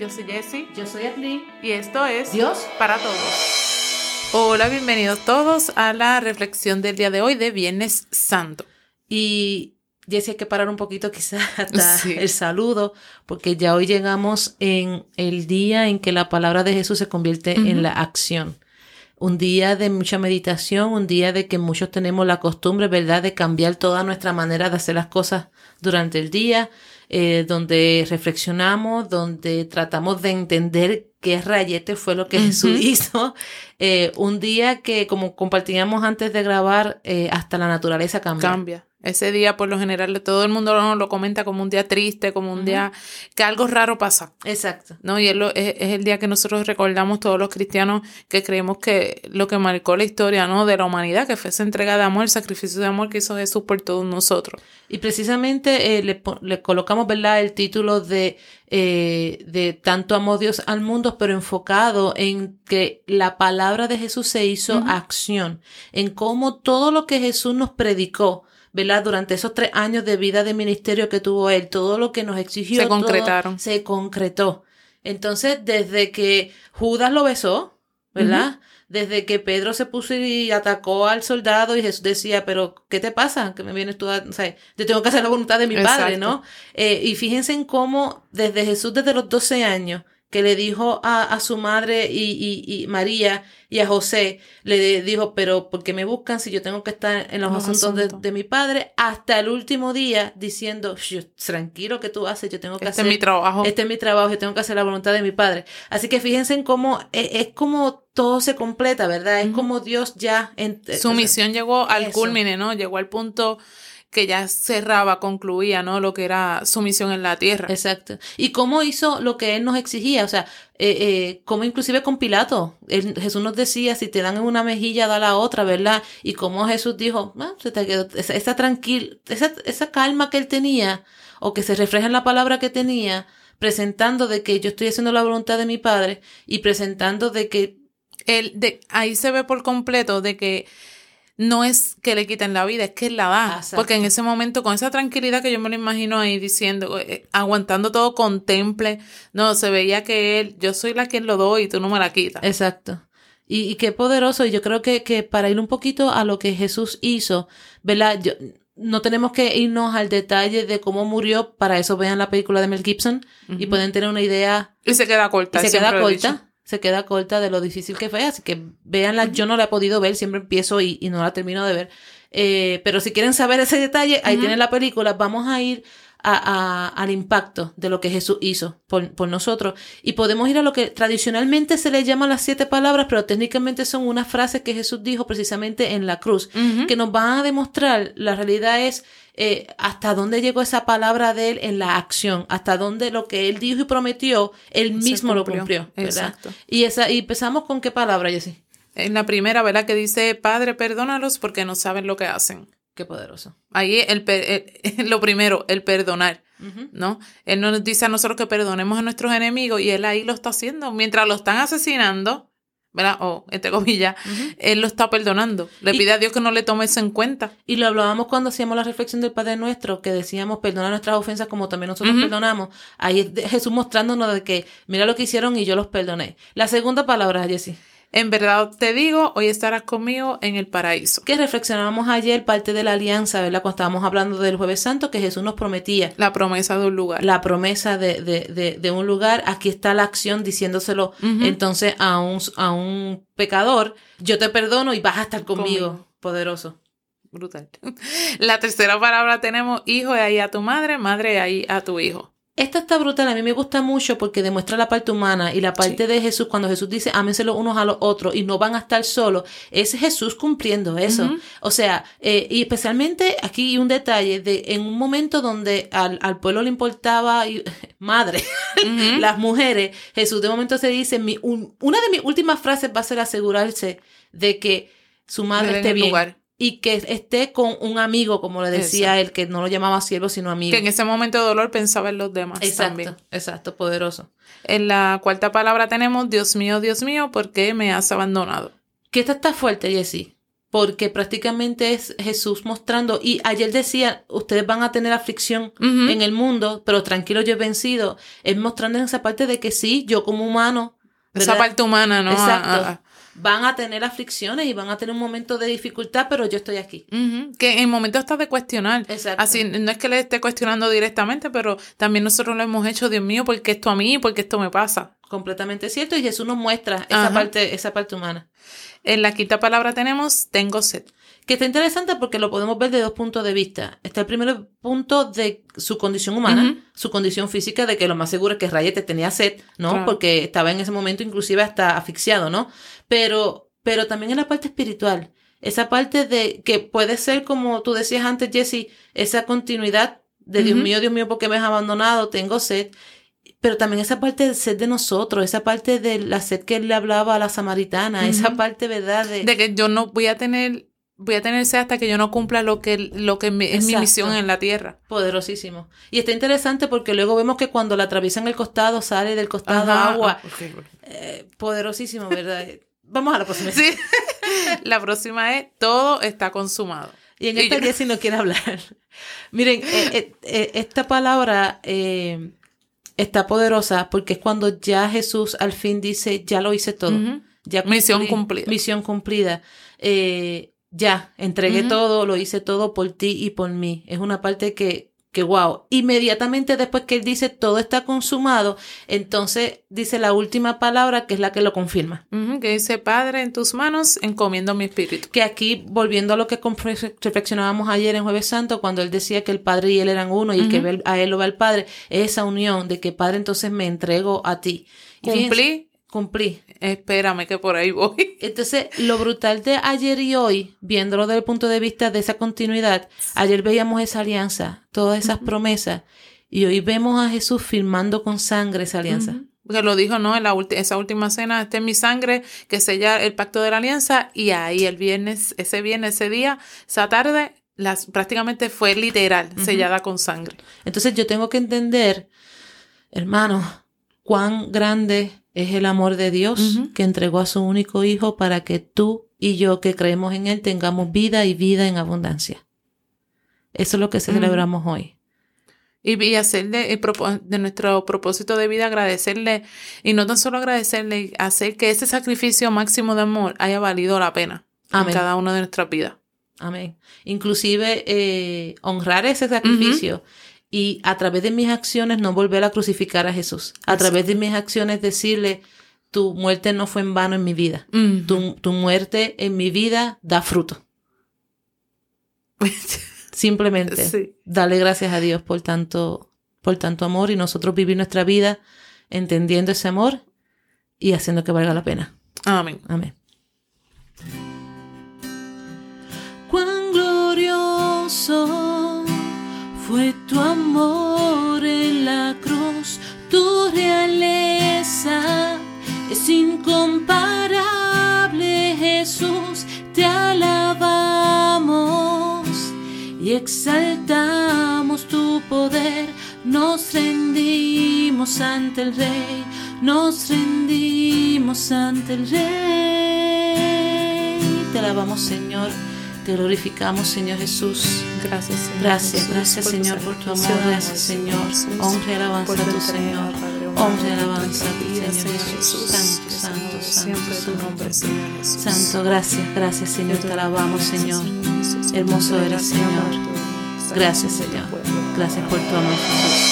Yo soy Jessie. Yo soy Atlin. Y esto es Dios para todos. Hola, bienvenidos todos a la reflexión del día de hoy de Viernes Santo. Y Jessie, hay que parar un poquito quizás hasta el saludo, porque ya hoy llegamos en el día en que la palabra de Jesús se convierte en la acción. Un día de mucha meditación, un día de que muchos tenemos la costumbre, ¿verdad?, de cambiar toda nuestra manera de hacer las cosas durante el día, eh, donde reflexionamos, donde tratamos de entender qué rayete fue lo que Jesús hizo. Eh, un día que, como compartíamos antes de grabar, eh, hasta la naturaleza cambia. Cambia. Ese día, por lo general, todo el mundo lo, lo comenta como un día triste, como un día que algo raro pasa. Exacto. ¿no? Y es, es, el día que nosotros recordamos todos los cristianos que creemos que lo que marcó la historia ¿no? de la humanidad, que fue esa entrega de amor, el sacrificio de amor que hizo Jesús por todos nosotros. Y precisamente eh, le, le, colocamos, ¿verdad?, el título de, eh, de Tanto amó Dios al mundo, pero enfocado en que la palabra de Jesús se hizo acción, en cómo todo lo que Jesús nos predicó, ¿verdad? Durante esos tres años de vida de ministerio que tuvo él, todo lo que nos exigió. Se concretaron. Se concretó. Entonces, desde que Judas lo besó, ¿verdad? Desde que Pedro se puso y atacó al soldado y Jesús decía, pero ¿qué te pasa? Que me vienes tú a, o sea, yo tengo que hacer la voluntad de mi padre, ¿no? Eh, y fíjense en cómo desde Jesús, desde los 12 años, que le dijo a, a su madre y, y, y, María y a José, le dijo, pero ¿por qué me buscan si yo tengo que estar en los, asuntos, de, de, mi padre? Hasta el último día diciendo, tranquilo que tú haces, yo tengo que este hacer... Este es mi trabajo. Este es mi trabajo, yo tengo que hacer la voluntad de mi padre. Así que fíjense en cómo es, es como todo se completa, ¿verdad? Es uh -huh. como Dios ya... En, Su misión llegó al culmine, ¿no? Llegó al punto que ya cerraba, concluía, ¿no? Lo que era su misión en la tierra. Exacto. Y cómo hizo lo que él nos exigía, o sea, eh, eh, como inclusive con Pilato, él, Jesús nos decía, si te dan en una mejilla, da la otra, ¿verdad? Y como Jesús dijo, ah, se te quedó, esa, esa tranquil, esa, esa calma que él tenía, o que se refleja en la palabra que tenía, presentando de que yo estoy haciendo la voluntad de mi Padre, y presentando de que... Él, de, ahí se ve por completo de que no es que le quiten la vida, es que él la da. Exacto. Porque en ese momento, con esa tranquilidad que yo me lo imagino ahí diciendo, eh, aguantando todo con temple, no, se veía que él, yo soy la quien lo doy y tú no me la quitas. Exacto. Y, y qué poderoso. Y yo creo que, que para ir un poquito a lo que Jesús hizo, ¿verdad? Yo, no tenemos que irnos al detalle de cómo murió, para eso vean la película de Mel Gibson uh -huh. y pueden tener una idea. Y se queda corta. Y se queda corta se queda corta de lo difícil que fue, así que véanla, yo no la he podido ver, siempre empiezo y, y no la termino de ver, eh, pero si quieren saber ese detalle, ahí uh -huh. tienen la película, vamos a ir a, a, al impacto de lo que Jesús hizo por, por, nosotros y podemos ir a lo que tradicionalmente se le llama las siete palabras, pero técnicamente son unas frases que Jesús dijo precisamente en la cruz, uh -huh. que nos van a demostrar, la realidad es eh, hasta dónde llegó esa palabra de él en la acción, hasta dónde lo que él dijo y prometió, él mismo lo cumplió, ¿verdad? Exacto. Y, esa, y empezamos con qué palabra, Jessy. En la primera, ¿verdad? Que dice, Padre, perdónalos porque no saben lo que hacen. Qué poderoso. Ahí el, el, lo primero, el perdonar, uh -huh. ¿no? Él nos dice a nosotros que perdonemos a nuestros enemigos y él ahí lo está haciendo. Mientras lo están asesinando, ¿verdad? O, entre comillas, uh -huh. él lo está perdonando. Le y, pide a Dios que no le tome eso en cuenta. Y lo hablábamos cuando hacíamos la reflexión del Padre Nuestro, que decíamos, perdona nuestras ofensas como también nosotros uh -huh. perdonamos. Ahí es Jesús mostrándonos de que, mira lo que hicieron y yo los perdoné. La segunda palabra, Jessie. En verdad te digo, hoy estarás conmigo en el paraíso. Que reflexionábamos ayer parte de la alianza, ¿verdad? Cuando estábamos hablando del Jueves Santo, que Jesús nos prometía. La promesa de un lugar. La promesa de, de, de, de un lugar. Aquí está la acción diciéndoselo uh -huh. entonces a un, a un pecador. Yo te perdono y vas a estar conmigo. conmigo. Poderoso. Brutal. La tercera palabra tenemos hijo de ahí a tu madre, madre de ahí a tu hijo. Esta está brutal, a mí me gusta mucho porque demuestra la parte humana y la parte sí. de Jesús, cuando Jesús dice ámense los unos a los otros y no van a estar solos, es Jesús cumpliendo eso. Uh -huh. O sea, eh, y especialmente aquí un detalle, de en un momento donde al, al pueblo le importaba, y, madre, uh -huh. las mujeres, Jesús de momento se dice, mi, un, una de mis últimas frases va a ser asegurarse de que su madre esté bien. Lugar y que esté con un amigo, como le decía exacto. él, que no lo llamaba siervo, sino amigo. Que en ese momento de dolor pensaba en los demás. Exacto, también. exacto, poderoso. En la cuarta palabra tenemos, Dios mío, Dios mío, ¿por qué me has abandonado? Que esta está fuerte, Jessie. porque prácticamente es Jesús mostrando, y ayer decía, ustedes van a tener aflicción en el mundo, pero tranquilo, yo he vencido, es mostrando en esa parte de que sí, yo como humano. Esa parte humana, ¿no? Exacto. Ah, ah, ah. Van a tener aflicciones y van a tener un momento de dificultad, pero yo estoy aquí. Que en momentos estás de cuestionar. Exacto. Así, no es que le esté cuestionando directamente, pero también nosotros lo hemos hecho, Dios mío, ¿por qué esto a mí? ¿Por qué esto me pasa? Completamente cierto, y Jesús nos muestra esa parte, esa parte humana. En la quinta palabra tenemos tengo sed. Que está interesante porque lo podemos ver de dos puntos de vista. Está el primer punto de su condición humana, su condición física, de que lo más seguro es que Rayete tenía sed, ¿no? Porque estaba en ese momento inclusive hasta asfixiado, ¿no? Pero, pero también en la parte espiritual. Esa parte de que puede ser, como tú decías antes, Jesse, esa continuidad de Dios mío, Dios mío, ¿por qué me has abandonado? Tengo sed pero también esa parte del sed de nosotros, esa parte de la sed que él le hablaba a la samaritana, esa parte, ¿verdad? De... que yo no voy a tener, voy a tener sed hasta que yo no cumpla lo que, lo que es mi misión en la tierra. Poderosísimo. Y está interesante porque luego vemos que cuando la atraviesan el costado, sale del costado agua. Eh, poderosísimo, ¿verdad? Vamos a la próxima. Sí. la próxima es, todo está consumado. Y en esta día si no quiere hablar. Miren, eh, eh, esta palabra está poderosa porque es cuando ya Jesús al fin dice, ya lo hice todo. ya misión cumplida. Misión cumplida. Eh, ya, entregué todo, lo hice todo por ti y por mí. Es una parte que, que wow, inmediatamente después que él dice todo está consumado, entonces dice la última palabra que es la que lo confirma. que dice, Padre, en tus manos encomiendo mi espíritu. Que aquí, volviendo a lo que reflexionábamos ayer en Jueves Santo, cuando él decía que el Padre y él eran uno y que a él lo va el Padre, esa unión de que Padre entonces me entrego a ti. Cumplí cumplí. Espérame que por ahí voy. Entonces, lo brutal de ayer y hoy, viéndolo desde el punto de vista de esa continuidad, ayer veíamos esa alianza, todas esas promesas, y hoy vemos a Jesús firmando con sangre esa alianza. Porque lo dijo, ¿no? En la esa última cena, este es mi sangre que sella el pacto de la alianza, y ahí el viernes, ese viernes, ese día, esa tarde, las, prácticamente fue literal, sellada con sangre. Entonces yo tengo que entender, hermano, cuán grande es el amor de Dios que entregó a su único Hijo para que tú y yo que creemos en Él tengamos vida y vida en abundancia. Eso es lo que celebramos hoy. Y, hacerle de nuestro propósito de vida, agradecerle, y no tan solo agradecerle, hacer que ese sacrificio máximo de amor haya valido la pena en cada una de nuestras vidas. Amén. Inclusive eh, honrar ese sacrificio y a través de mis acciones no volver a crucificar a Jesús. A través de mis acciones decirle, tu muerte no fue en vano en mi vida. tu, muerte en mi vida da fruto. Simplemente dale gracias a Dios por tanto, por tanto amor y nosotros vivir nuestra vida entendiendo ese amor y haciendo que valga la pena. Amén. Amén. Cuán glorioso fue tu amor en la cruz, tu realeza es incomparable, Jesús, te alabamos y exaltamos tu poder, nos rendimos ante el Rey, nos rendimos ante el Rey. Te alabamos, Señor te glorificamos, Señor Jesús. Gracias, Señor. Gracias, gracias, Señor, por tu amor. Gracias, Señor. Honra y alabanza a tu Señor. Honra y alabanza a ti, Señor Jesús. Santo, santo, santo. tu nombre, Señor Santo, gracias, gracias, Señor. Te alabamos, Señor. Hermoso eres, Señor. Gracias, Señor. Gracias por tu amor, Jesús.